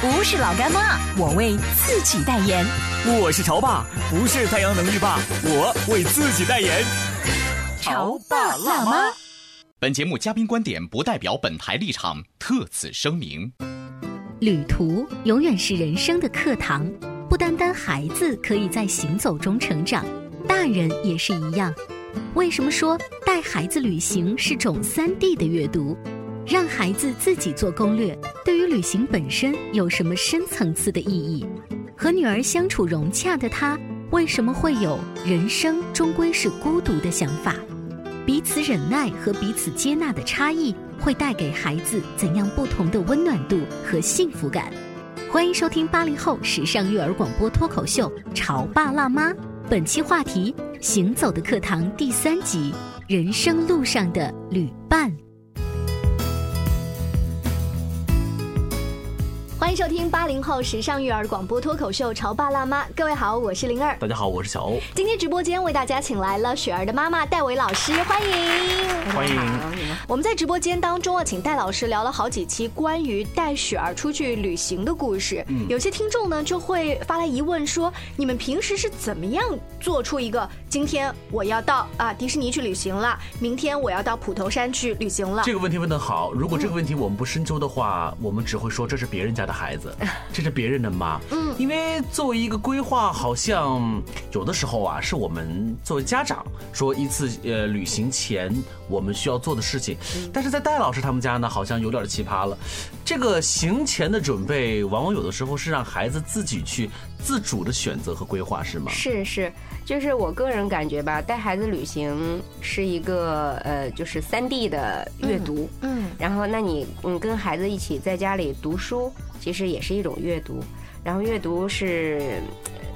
不是老干妈，我为自己代言。我是潮爸，不是太阳能浴霸，我为自己代言。潮爸辣妈。本节目嘉宾观点不代表本台立场，特此声明。旅途永远是人生的课堂，不单单孩子可以在行走中成长，大人也是一样。为什么说带孩子旅行是种三 D 的阅读？让孩子自己做攻略，对于旅行本身有什么深层次的意义？和女儿相处融洽的他，为什么会有人生终归是孤独的想法？彼此忍耐和彼此接纳的差异，会带给孩子怎样不同的温暖度和幸福感？欢迎收听八零后时尚育儿广播脱口秀《潮爸辣妈》，本期话题：行走的课堂第三集，人生路上的旅伴。收听八零后时尚育儿广播脱口秀《潮爸辣妈》，各位好，我是灵儿。大家好，我是小欧。今天直播间为大家请来了雪儿的妈妈戴维老师，欢迎，欢迎。我们在直播间当中啊，请戴老师聊了好几期关于带雪儿出去旅行的故事。嗯，有些听众呢就会发来疑问说，你们平时是怎么样做出一个今天我要到啊迪士尼去旅行了，明天我要到普陀山去旅行了？这个问题问得好。如果这个问题我们不深究的话，我们只会说这是别人家的孩子，这是别人的妈。嗯，因为作为一个规划，好像有的时候啊，是我们作为家长说一次呃旅行前我们需要做的事情。但是在戴老师他们家呢，好像有点奇葩了。这个行前的准备，往往有的时候是让孩子自己去自主的选择和规划，是吗？是是，就是我个人感觉吧，带孩子旅行是一个呃，就是三 D 的阅读。嗯。然后，那你嗯跟孩子一起在家里读书，其实也是一种阅读。然后阅读是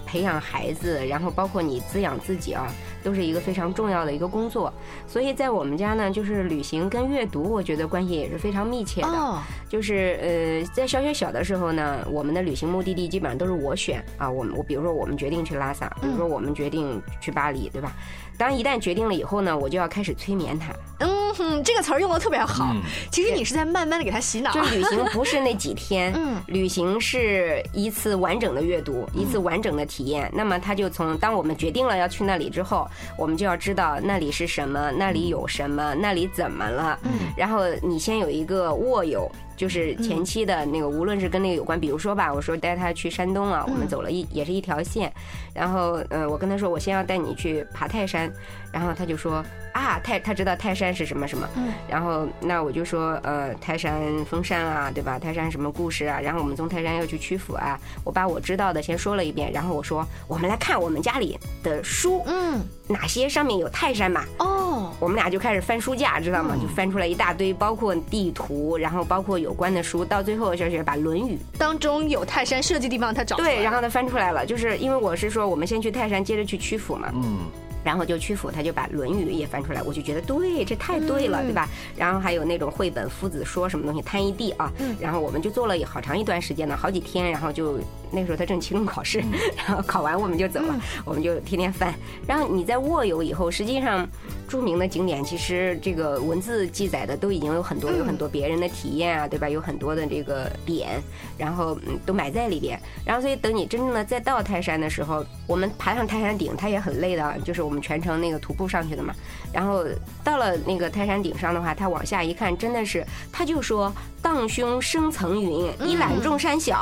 培养孩子，然后包括你滋养自己啊。都是一个非常重要的一个工作，所以在我们家呢，就是旅行跟阅读，我觉得关系也是非常密切的。就是呃，在小学小的时候呢，我们的旅行目的地基本上都是我选啊。我们我比如说我们决定去拉萨，比如说我们决定去巴黎，对吧？当一旦决定了以后呢，我就要开始催眠他。嗯哼，这个词儿用的特别好。其实你是在慢慢的给他洗脑。就旅行不是那几天，嗯，旅行是一次完整的阅读，一次完整的体验。那么他就从当我们决定了要去那里之后。我们就要知道那里是什么，那里有什么，那里怎么了。嗯，然后你先有一个握有。就是前期的那个，无论是跟那个有关，比如说吧，我说带他去山东啊，我们走了一也是一条线，然后呃，我跟他说我先要带你去爬泰山，然后他就说啊泰他知道泰山是什么什么，然后那我就说呃泰山封山啊，对吧？泰山什么故事啊？然后我们从泰山要去曲阜啊，我把我知道的先说了一遍，然后我说我们来看我们家里的书，嗯，哪些上面有泰山嘛？哦，我们俩就开始翻书架，知道吗？就翻出来一大堆，包括地图，然后包括有。关的书，到最后就是把《论语》当中有泰山设计地方，他找对，然后他翻出来了，就是因为我是说，我们先去泰山，接着去曲阜嘛。嗯。然后就曲阜，他就把《论语》也翻出来，我就觉得对，这太对了，对吧？然后还有那种绘本、夫子说什么东西摊一地啊。嗯然后我们就做了好长一段时间呢，好几天。然后就那个时候他正期中考试，然后考完我们就走了，我们就天天翻。然后你在卧游以后，实际上著名的景点其实这个文字记载的都已经有很多，有很多别人的体验啊，对吧？有很多的这个点，然后嗯都埋在里边。然后所以等你真正的再到泰山的时候，我们爬上泰山顶，它也很累的，就是我。我们全程那个徒步上去的嘛，然后到了那个泰山顶上的话，他往下一看，真的是，他就说：“荡胸生层云，一览众山小。”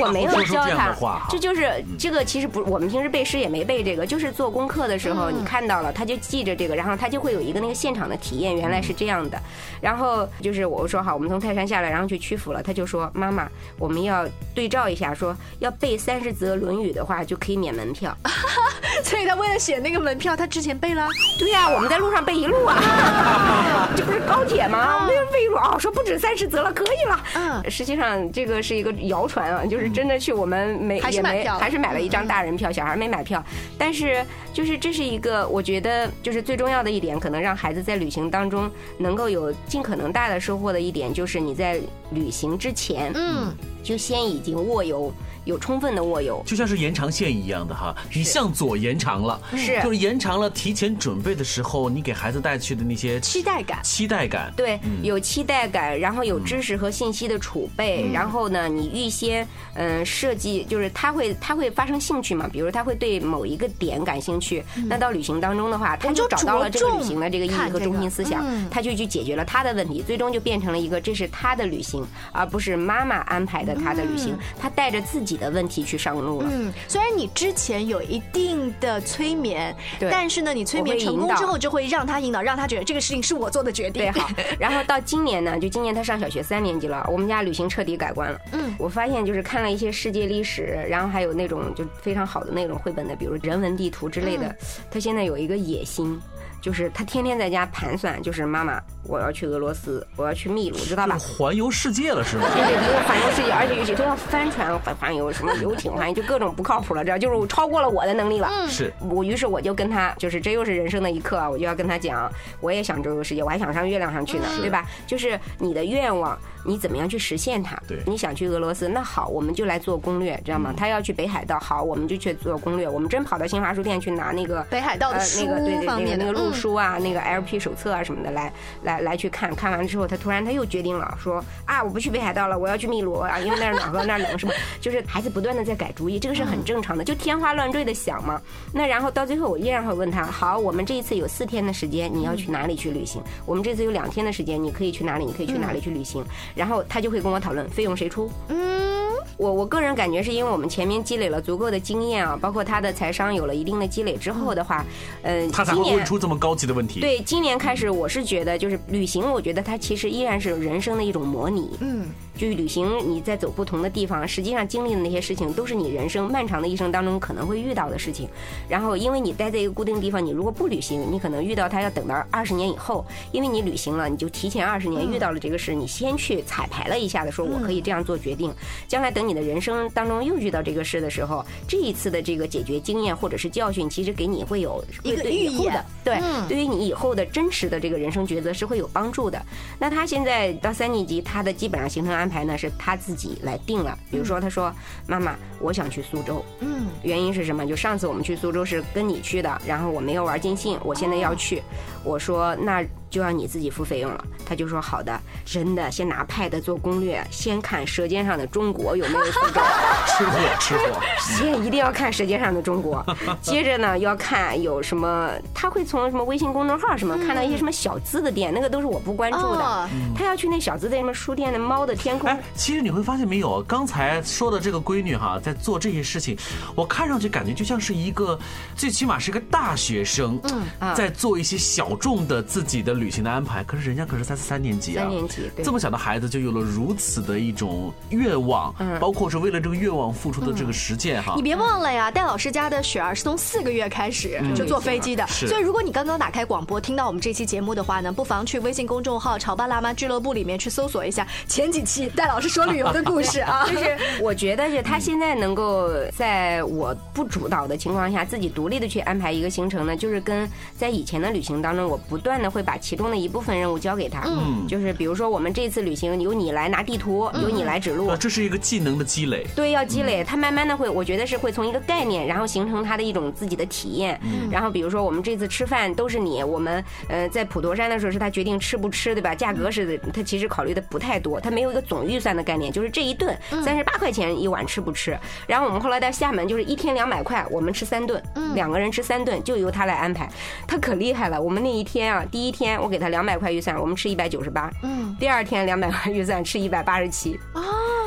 我没有教他这就是这个其实不，我们平时背诗也没背这个，就是做功课的时候你看到了，他就记着这个，然后他就会有一个那个现场的体验，原来是这样的。然后就是我说好，我们从泰山下来，然后去曲阜了，他就说妈妈，我们要对照一下，说要背三十则《论语》的话就可以免门票。所以他为了写那个门票，他之前背了。对呀、我们在路上背一路啊，这不是高铁吗？我们一路啊，说不止三十则了，可以了。嗯实际上这个是一个谣传啊，就是真的去我们没也没还是买了一张大人票，小孩没买票。但是就是这是一个，我觉得就是最重要的一点，可能让孩子在旅行当中能够有尽可能大的收获的一点，就是你在旅行之前，嗯，就先已经握有有充分的握有。就像是延长线一样的哈，你向左延长了，是。就是延长了提前准备的时候，你给孩子带去的那些期待感。期待感，对，有期待感，然后有知识和信息的储备，然后呢，你预先嗯设计，就是他会他会发生兴趣嘛，比如他会对某一个点感兴趣，那到旅行当中的话，他就找到了这个旅行的这个意义和中心思想，他就去解决了他的问题，最终就变成了一个这是他的旅行，而不是妈妈安排的他的旅行，他带着自己的问题去上路了。嗯，虽然你之前有一定的催眠，对但是呢，你催眠成功之后，就会让他引导，让他觉得这个事情是我做的决定。对，好。然后到今年呢，就今年他上小学三年级了，我们家旅行彻底改观了。嗯，我发现就是看了一些世界历史，然后还有那种就非常好的那种绘本的，比如人文地图之类的。他现在有一个野心。就是他天天在家盘算，就是妈妈，我要去俄罗斯，我要去秘鲁，知道吧？环游世界了是吗？对对，没有环游世界，而且有些都要帆船环环游，什么游艇环游，就各种不靠谱了，这就是超过了我的能力了。是我于是我就跟他，就是这又是人生的一课啊，我就要跟他讲，我也想周游世界，我还想上月亮上去呢，对吧？就是你的愿望，你怎么样去实现它？对你想去俄罗斯，那好，我们就来做攻略，知道吗？他要去北海道，好，我们就去做攻略。我们真跑到新华书店去拿那个北海道的呃那个对对对那个那个路嗯书啊，那个 LP 手册啊什么的来来来去看看完之后，他突然他又决定了说啊，我不去北海道了，我要去秘鲁啊，因为那儿暖和那儿冷是吧？就是孩子不断的在改主意，这个是很正常的，就天花乱坠的想嘛。那然后到最后，我依然会问他，好，我们这一次有四天的时间，你要去哪里去旅行？我们这次有两天的时间，你可以去哪里？你可以去哪里去旅行？然后他就会跟我讨论费用谁出。嗯，我我个人感觉是因为我们前面积累了足够的经验啊，包括他的财商有了一定的积累之后的话，嗯，他才会今年问出这么高级的问题。对，今年开始，我是觉得就是旅行，我觉得它其实依然是人生的一种模拟。嗯，就是旅行，你在走不同的地方，实际上经历的那些事情，都是你人生漫长的一生当中可能会遇到的事情。然后，因为你待在一个固定地方，你如果不旅行，你可能遇到它要等到二十年以后。因为你旅行了，你就提前二十年遇到了这个事，你先去彩排了一下的，说我可以这样做决定。将来等你的人生当中又遇到这个事的时候，这一次的这个解决经验或者是教训，其实给你会有一个会对以后预演的对嗯，对于你以后的真实的这个人生抉择是会有帮助的。那他现在到三年级，他的基本上行程安排呢是他自己来定了。比如说，他说：“妈妈，我想去苏州。”嗯，原因是什么？就上次我们去苏州是跟你去的，然后我没有玩尽兴，我现在要去。我说那就要你自己付费用了。他就说好的，真的，先拿 pad 做攻略，先看《舌尖上的中国》有没有苏州。吃货吃货，先一定要看《舌尖上的中国》，接着呢要看有什么，他会从什么微信公众号什么看到一些什么小资的店，那个都是我不关注哦的。他要去那小资的什么书店的猫的天空哎，，其实你会发现没有，刚才说的这个闺女哈，在做这些事情，我看上去感觉就像是一个，最起码是一个大学生，嗯在做一些小众的自己的旅行的安排。可是人家可是才三年级啊，三年级对。这么小的孩子就有了如此的一种愿望，嗯。包括是为了这个愿望付出的这个实践哈。你。别忘了呀，戴老师家的雪儿是从四个月开始就坐飞机的，嗯所以如果你刚刚打开广播听到我们这期节目的话呢，不妨去微信公众号“潮爸辣妈俱乐部”里面去搜索一下前几期戴老师说旅游的故事啊。就是我觉得是他现在能够在我不主导的情况下，自己独立的去安排一个行程呢，就是跟在以前的旅行当中，我不断的会把其中的一部分任务交给他。嗯，就是比如说我们这次旅行由你来拿地图，由你来指路呃，。这是一个技能的积累。对，要积累，他慢慢的会，我觉得是会从一个概念，然后形成他的一种自己的体验。然后比如说我们这次吃饭都是你，我们呃在普陀山的时候是他决定吃不吃，对吧？价格是他其实考虑的不太多，他没有一个总预算的概念，就是这一顿三十八块钱一碗吃不吃。然后我们后来到厦门就是一天两百块，我们吃三顿，两个人吃三顿就由他来安排，他可厉害了。我们那一天啊，第一天我给他两百块预算，我们吃一百九十八，嗯第二天两百块预算吃一百八十七。啊，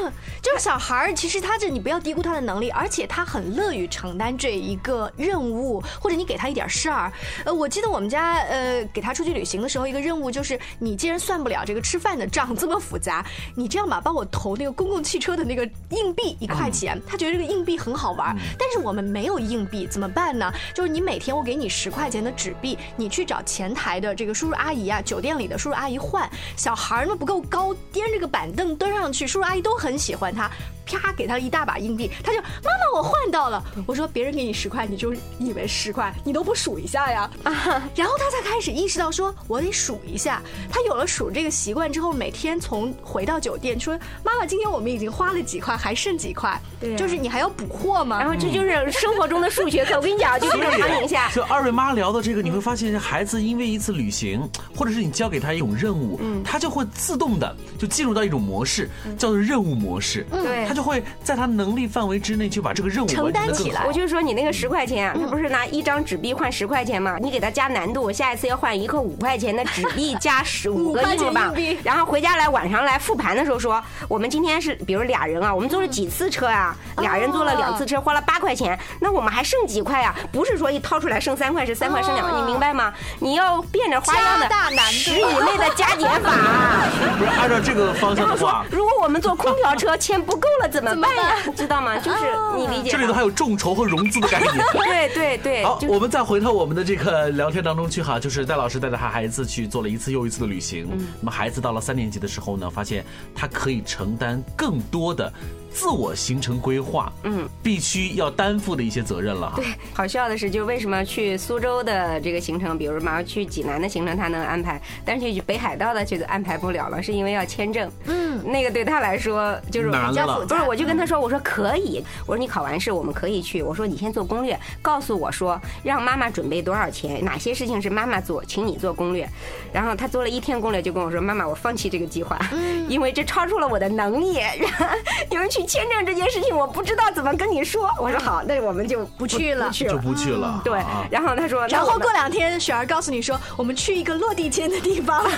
嗯，就是小孩儿，其实他这你不要低估他的能力，而且他很乐于承担这一个任务，或者你给他一点事儿。呃，我记得我们家呃给他出去旅行的时候，一个任务就是你既然算不了这个吃饭的账这么复杂，你这样吧，帮我投那个公共汽车的那个硬币一块钱。他觉得这个硬币很好玩，但是我们没有硬币怎么办呢？就是你每天我给你十块钱的纸币，你去找前台的这个叔叔阿姨啊，酒店里的叔叔阿姨换。小孩儿呢不够高，颠着个板凳蹲上去，叔叔阿姨都很喜欢他。啪，给他一大把硬币，他就妈妈，我换到了。我说别人给你十块，你就以为十块，你都不数一下呀。啊 然后他才开始意识到，说我得数一下。他有了数这个习惯之后，每天从回到酒店说，妈妈，今天我们已经花了几块，还剩几块？对，就是你还要补货吗？然后这就是生活中的数学课。我跟你讲，就这种场景下，就二位妈聊的这个，你会发现，孩子因为一次旅行，或者是你交给他一种任务，嗯，他就会自动的就进入到一种模式，叫做任务模式。对，他就会在他能力范围之内去把这个任务承担起来。我就说你那个十块钱，他不是拿一张纸币换十块钱吗？你给他加难度，下一次要换一个五块钱的纸币加十五个 硬币，然后回家来晚上来复盘的时候说，我们今天是比如俩人啊，我们坐了几次车啊？俩人坐了两次车，花了八块钱，那我们还剩几块啊？不是说一掏出来剩三块是三块剩两块，你明白吗？你要变着花样的十以内的加减法。不是按照这个方向的话，如果我们坐空调车钱不够了怎么办呀？知道吗？就是你理解。这里头还有众筹和融资的概念。对对对。好，我们再回到我们的这个聊天当中去哈，就是戴老师带着他孩子去做了一次又一次的旅行。那么孩子到了三年级的时候呢，发现他可以承担更多的。自我形成规划，嗯，必须要担负的一些责任了。对，好笑的是，就为什么去苏州的这个行程，比如马上去济南的行程，他能安排，但是去北海道的就安排不了了，是因为要签证。嗯，那个对他来说就是难了。不是，我就跟他说，我说可以，我说你考完试我们可以去，我说你先做攻略，告诉我说让妈妈准备多少钱，哪些事情是妈妈做，请你做攻略。然后他做了一天攻略，就跟我说，妈妈，我放弃这个计划，因为这超出了我的能力。因为去。签证这件事情，我不知道怎么跟你说。我说好，那我们就不去了，就不去了。对，然后他说，然后过两天雪儿告诉你说，我们去一个落地签的地方。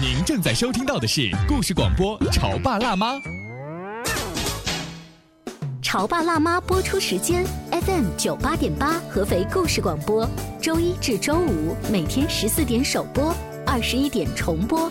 您正在收听到的是故事广播《潮爸辣妈》。潮爸辣妈播出时间：FM 九八点八，合肥故事广播，周一至周五每天十四点首播，二十一点重播。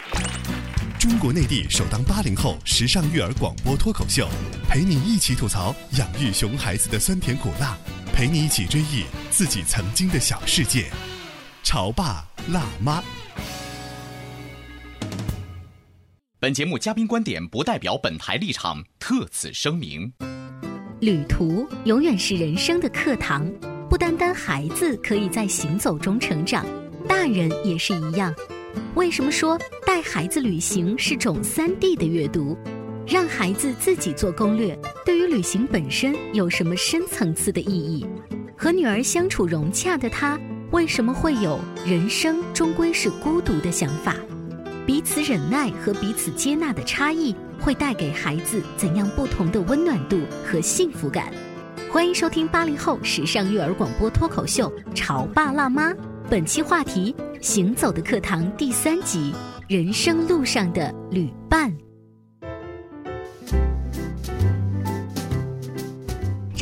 中国内地首档八零后时尚育儿广播脱口秀，陪你一起吐槽养育熊孩子的酸甜苦辣，陪你一起追忆自己曾经的小世界。潮爸辣妈。本节目嘉宾观点不代表本台立场，特此声明。旅途永远是人生的课堂，不单单孩子可以在行走中成长，大人也是一样。为什么说带孩子旅行是种三 D 的阅读？让孩子自己做攻略，对于旅行本身有什么深层次的意义？和女儿相处融洽的他，为什么会有人生终归是孤独的想法？彼此忍耐和彼此接纳的差异，会带给孩子怎样不同的温暖度和幸福感？欢迎收听八零后时尚育儿广播脱口秀《潮爸辣妈》，本期话题。行走的课堂第三集：人生路上的旅伴。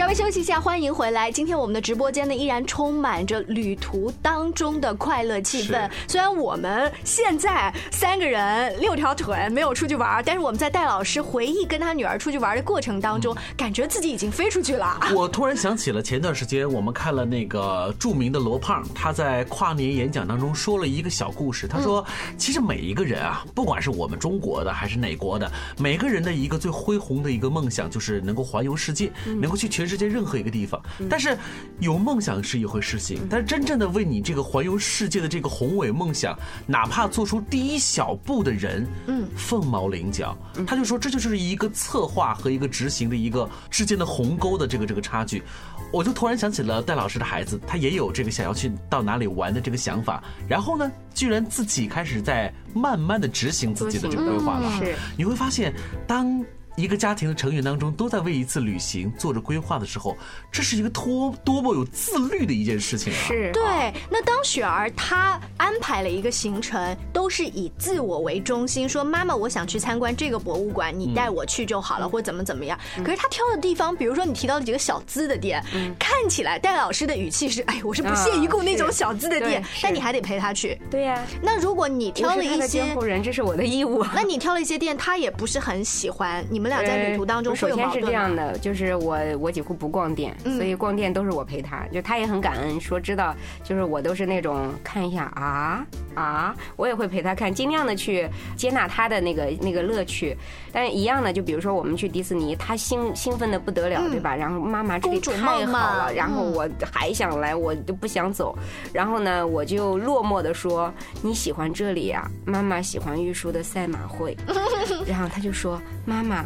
微休息一下，欢迎回来。今天我们的直播间呢，依然充满着旅途当中的快乐气氛。虽然我们现在三个人六条腿没有出去玩，但是我们在戴老师回忆跟他女儿出去玩的过程当中，感觉自己已经飞出去了。我突然想起了前段时间我们看了那个著名的罗胖，他在跨年演讲当中说了一个小故事。他说，其实每一个人啊，不管是我们中国的还是哪国的，每个人的一个最恢宏的一个梦想，就是能够环游世界，能够去全世。界任何一个地方。但是有梦想是一回事情，但是真正的为你这个环游世界的这个宏伟梦想，哪怕做出第一小步的人，嗯，凤毛麟角。他就说这就是一个策划和一个执行的一个之间的鸿沟的这个这个差距。我就突然想起了戴老师的孩子，他也有这个想要去到哪里玩的这个想法，然后呢，居然自己开始在慢慢的执行自己的这个规划了。是，你会发现当。一个家庭的成员当中都在为一次旅行做着规划的时候，这是一个多多么有自律的一件事情啊！是对。那当雪儿她安排了一个行程，都是以自我为中心，说妈妈我想去参观这个博物馆，你带我去就好了，或怎么怎么样。可是她挑的地方，比如说你提到的几个小资的店，看起来戴老师的语气是，哎，我是不屑一顾那种小资的店，但你还得陪他去。对呀。那如果你挑了一些监护人，这是我的义务。那你挑了一些店，他也不是很喜欢，你们。俩在旅途当中，首先是这样的，就是我我几乎不逛店，所以逛店都是我陪他，就他也很感恩，说知道就是我都是那种看一下啊啊，我也会陪他看，尽量的去接纳他的那个那个乐趣。但是一样的，就比如说我们去迪士尼，他兴兴奋的不得了，对吧？然后妈妈这里太好了，然后我还想来，我就不想走。然后呢，我就落寞的说你喜欢这里呀？妈妈喜欢玉树的赛马会。然后他就说妈妈。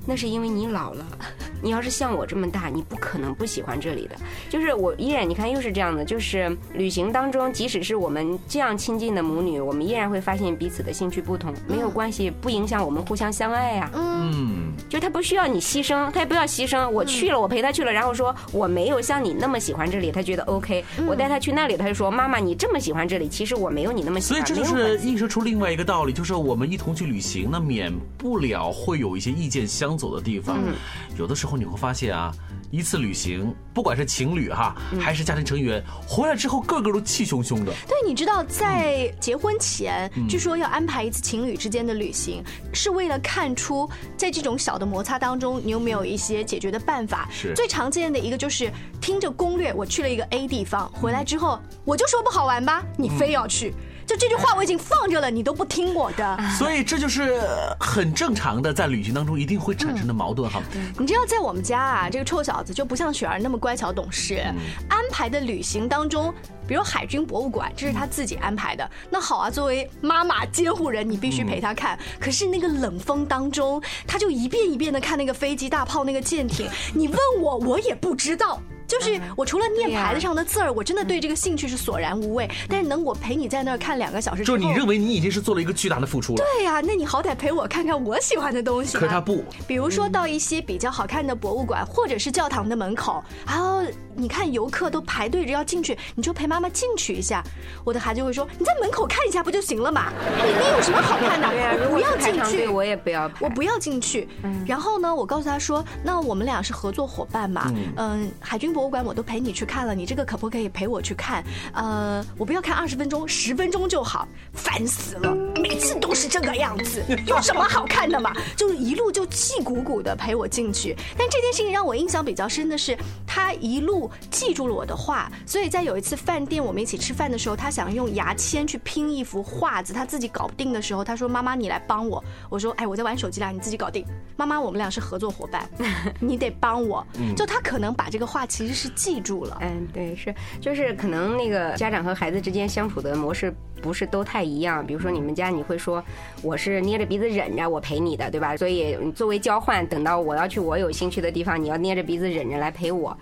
那是因为你老了，你要是像我这么大，你不可能不喜欢这里的。就是我依然，你看又是这样的，就是旅行当中，即使是我们这样亲近的母女，我们依然会发现彼此的兴趣不同，没有关系，不影响我们互相相爱呀。嗯，就他不需要你牺牲，他也不要牺牲。我去了，我陪他去了，然后说我没有像你那么喜欢这里，他觉得 OK。我带他去那里，他就说妈妈，你这么喜欢这里，其实我没有你那么喜欢。所以这就是映射出另外一个道理，就是我们一同去旅行，那免不了会有一些意见相。走的地方，有的时候你会发现啊，一次旅行，不管是情侣哈，还是家庭成员，回来之后个个都气汹汹的。对，你知道在结婚前，据说要安排一次情侣之间的旅行，是为了看出在这种小的摩擦当中，你有没有一些解决的办法。是最常见的一个就是听着攻略，我去了一个 A 地方，回来之后我就说不好玩吧，你非要去。就这句话我已经放着了，你都不听我的，所以这就是很正常的，在旅行当中一定会产生的矛盾哈。你知道，在我们家啊，这个臭小子就不像雪儿那么乖巧懂事，安排的旅行当中，比如海军博物馆，这是他自己安排的。那好啊，作为妈妈监护人，你必须陪他看。可是那个冷风当中，他就一遍一遍的看那个飞机、大炮、那个舰艇，你问我，我也不知道。就是我除了念牌子上的字儿，我真的对这个兴趣是索然无味。但是能我陪你在那儿看两个小时，就是你认为你已经是做了一个巨大的付出了。对呀，那你好歹陪我看看我喜欢的东西。可他不，比如说到一些比较好看的博物馆或者是教堂的门口，然后你看游客都排队着要进去，你就陪妈妈进去一下。我的孩子会说：“你在门口看一下不就行了嘛？里面有什么好看的？不要进去，我也不要，我不要进去。”然后呢，我告诉他说：“那我们俩是合作伙伴嘛？嗯，海军博。”博物馆我都陪你去看了，你这个可不可以陪我去看？呃，我不要看二十分钟，十分钟就好。烦死了，每次都是这个样子，有什么好看的嘛？就是一路就气鼓鼓的陪我进去。但这件事情让我印象比较深的是，他一路记住了我的话，所以在有一次饭店我们一起吃饭的时候，他想用牙签去拼一幅画子，他自己搞不定的时候，他说：“妈妈，你来帮我。”我说：“哎，我在玩手机啦，你自己搞定。”妈妈，我们俩是合作伙伴，你得帮我。就他可能把这个话其实。是记住了，嗯，对，是，就是可能那个家长和孩子之间相处的模式不是都太一样。比如说你们家，你会说我是捏着鼻子忍着我陪你的，对吧？所以作为交换，等到我要去我有兴趣的地方，你要捏着鼻子忍着来陪我。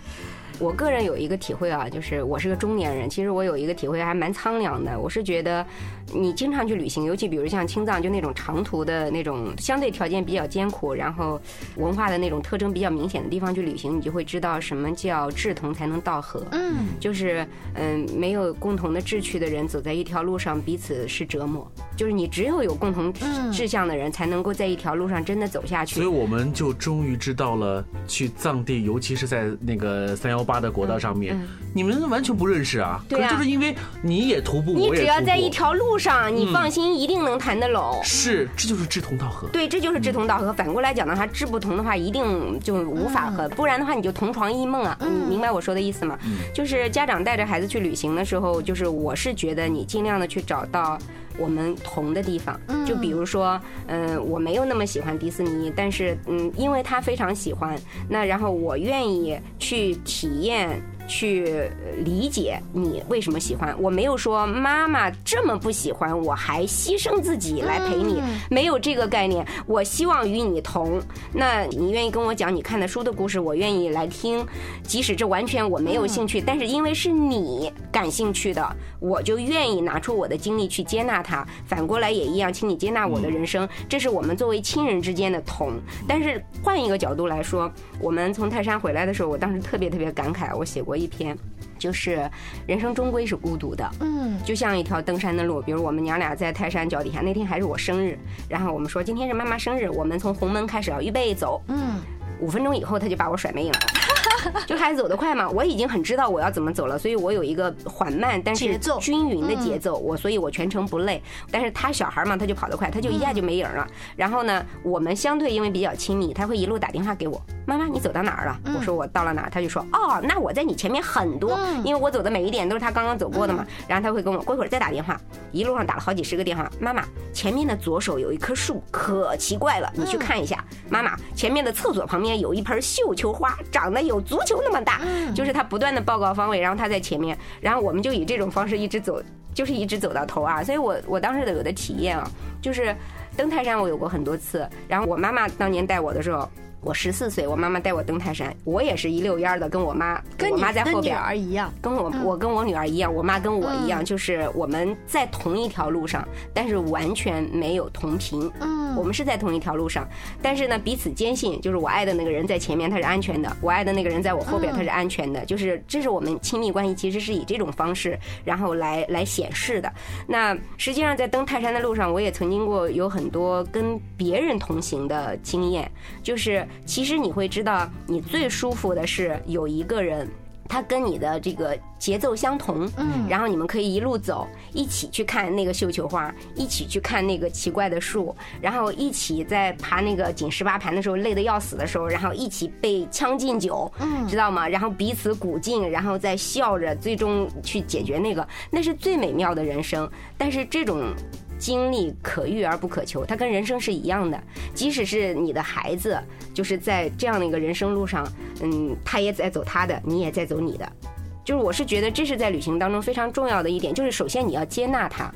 我个人有一个体会啊，就是我是个中年人，其实我有一个体会还蛮苍凉的。我是觉得，你经常去旅行，尤其比如像青藏，就那种长途的那种相对条件比较艰苦，然后文化的那种特征比较明显的地方去旅行，你就会知道什么叫志同才能道合。嗯，就是嗯，没有共同的志趣的人走在一条路上，彼此是折磨。就是你只有有共同志向的人，才能够在一条路上真的走下去。所以我们就终于知道了，去藏地，尤其是在那个三幺八的国道上面，你们完全不认识啊。对啊，就是因为你也徒步，你只要在一条路上，你放心，一定能谈得拢。是，这就是志同道合。对，这就是志同道合。反过来讲的话，志不同的话，一定就无法合。不然的话，你就同床异梦啊。你明白我说的意思吗？就是家长带着孩子去旅行的时候，就是我是觉得你尽量的去找到。我们同的地方。就比如说，嗯，我没有那么喜欢迪士尼，但是嗯，因为他非常喜欢，那然后我愿意去体验。去理解你为什么喜欢，我没有说妈妈这么不喜欢，我还牺牲自己来陪你，没有这个概念。我希望与你同，那你愿意跟我讲你看的书的故事，我愿意来听，即使这完全我没有兴趣，但是因为是你感兴趣的，我就愿意拿出我的精力去接纳它。反过来也一样，请你接纳我的人生，这是我们作为亲人之间的同。但是换一个角度来说，我们从泰山回来的时候，我当时特别特别感慨，我写过。一篇，就是人生终归是孤独的，嗯，就像一条登山的路。比如我们娘俩在泰山脚底下，那天还是我生日，然后我们说今天是妈妈生日，我们从红门开始要预备走，嗯，五分钟以后他就把我甩没影了。就孩子走得快嘛，我已经很知道我要怎么走了，所以我有一个缓慢但是均匀的节奏，我所以我全程不累。但是他小孩嘛，他就跑得快，他就一下就没影了。然后呢，我们相对因为比较亲密，他会一路打电话给我，妈妈你走到哪儿了？我说我到了哪儿，他就说哦，那我在你前面很多，因为我走的每一点都是他刚刚走过的嘛。然后他会跟我过一会儿再打电话，一路上打了好几十个电话，妈妈前面的左手有一棵树，可奇怪了，你去看一下。妈妈前面的厕所旁边有一盆绣球花，长得有。足球那么大，就是他不断的报告方位，然后他在前面，然后我们就以这种方式一直走，就是一直走到头啊。所以我我当时的有的体验啊，就是登泰山我有过很多次，然后我妈妈当年带我的时候。我十四岁，我妈妈带我登泰山，我也是一溜烟的，跟我妈，跟我妈在后边儿一样，跟我我跟我女儿一样，我妈跟我一样，就是我们在同一条路上，但是完全没有同频。嗯，我们是在同一条路上，但是呢，彼此坚信，就是我爱的那个人在前面，他是安全的；我爱的那个人在我后边，他是安全的。就是这是我们亲密关系，其实是以这种方式，然后来来显示的。那实际上在登泰山的路上，我也曾经过有很多跟别人同行的经验，就是。其实你会知道，你最舒服的是有一个人，他跟你的这个节奏相同，嗯，然后你们可以一路走，一起去看那个绣球花，一起去看那个奇怪的树，然后一起在爬那个紧十八盘的时候累得要死的时候，然后一起被将进酒，嗯，知道吗？然后彼此鼓劲，然后再笑着，最终去解决那个，那是最美妙的人生。但是这种。经历可遇而不可求，它跟人生是一样的。即使是你的孩子，就是在这样的一个人生路上，嗯，他也在走他的，你也在走你的。就是我是觉得这是在旅行当中非常重要的一点，就是首先你要接纳他。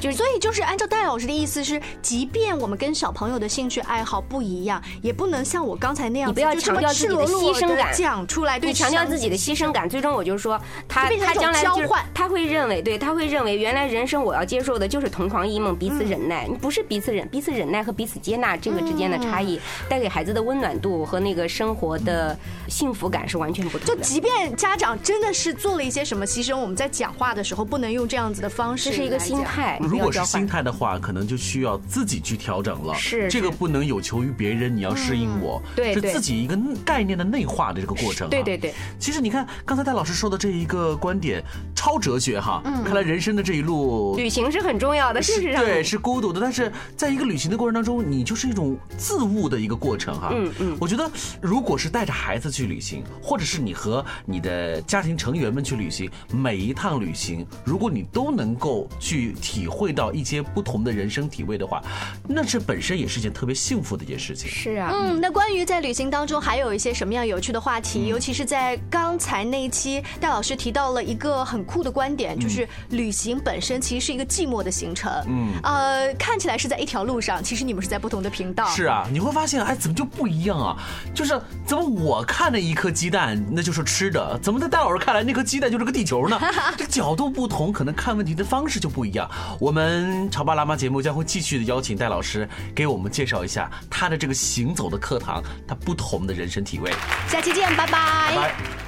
就所以就是按照戴老师的意思是，即便我们跟小朋友的兴趣爱好不一样，也不能像我刚才那样，你不要强调自己的牺牲感讲出来。对，强调自己的牺牲感，最终我就说他他将来就是他会认为，对他会认为原来人生我要接受的就是同床异梦，彼此忍耐，不是彼此忍彼此忍耐和彼此接纳这个之间的差异，带给孩子的温暖度和那个生活的幸福感是完全不同的。就即便家长真的是做了一些什么牺牲，我们在讲话的时候不能用这样子的方式，这是一个心态。如果是心态的话，可能就需要自己去调整了。是这个不能有求于别人，你要适应我。对，是自己一个概念的内化的这个过程。对对对。其实你看刚才戴老师说的这一个观点，超哲学哈。嗯。看来人生的这一路，旅行是很重要的，事实上。对，是孤独的，但是在一个旅行的过程当中，你就是一种自悟的一个过程哈。嗯嗯。我觉得，如果是带着孩子去旅行，或者是你和你的家庭成员们去旅行，每一趟旅行，如果你都能够去体会到一些。不同的人生体味的话，那这本身也是件特别幸福的一件事情。是啊，嗯，那关于在旅行当中还有一些什么样有趣的话题？尤其是在刚才那一期，戴老师提到了一个很酷的观点，就是旅行本身其实是一个寂寞的行程。嗯，呃，看起来是在一条路上，其实你们是在不同的频道。是啊，你会发现，哎，怎么就不一样啊？就是怎么我看的一颗鸡蛋那就是吃的，怎么在戴老师看来那颗鸡蛋就是个地球呢？这角度不同，可能看问题的方式就不一样。我们潮爸辣妈节目将会继续的邀请戴老师给我们介绍一下他的这个行走的课堂，他不同的人生体味。下期见，拜拜。拜。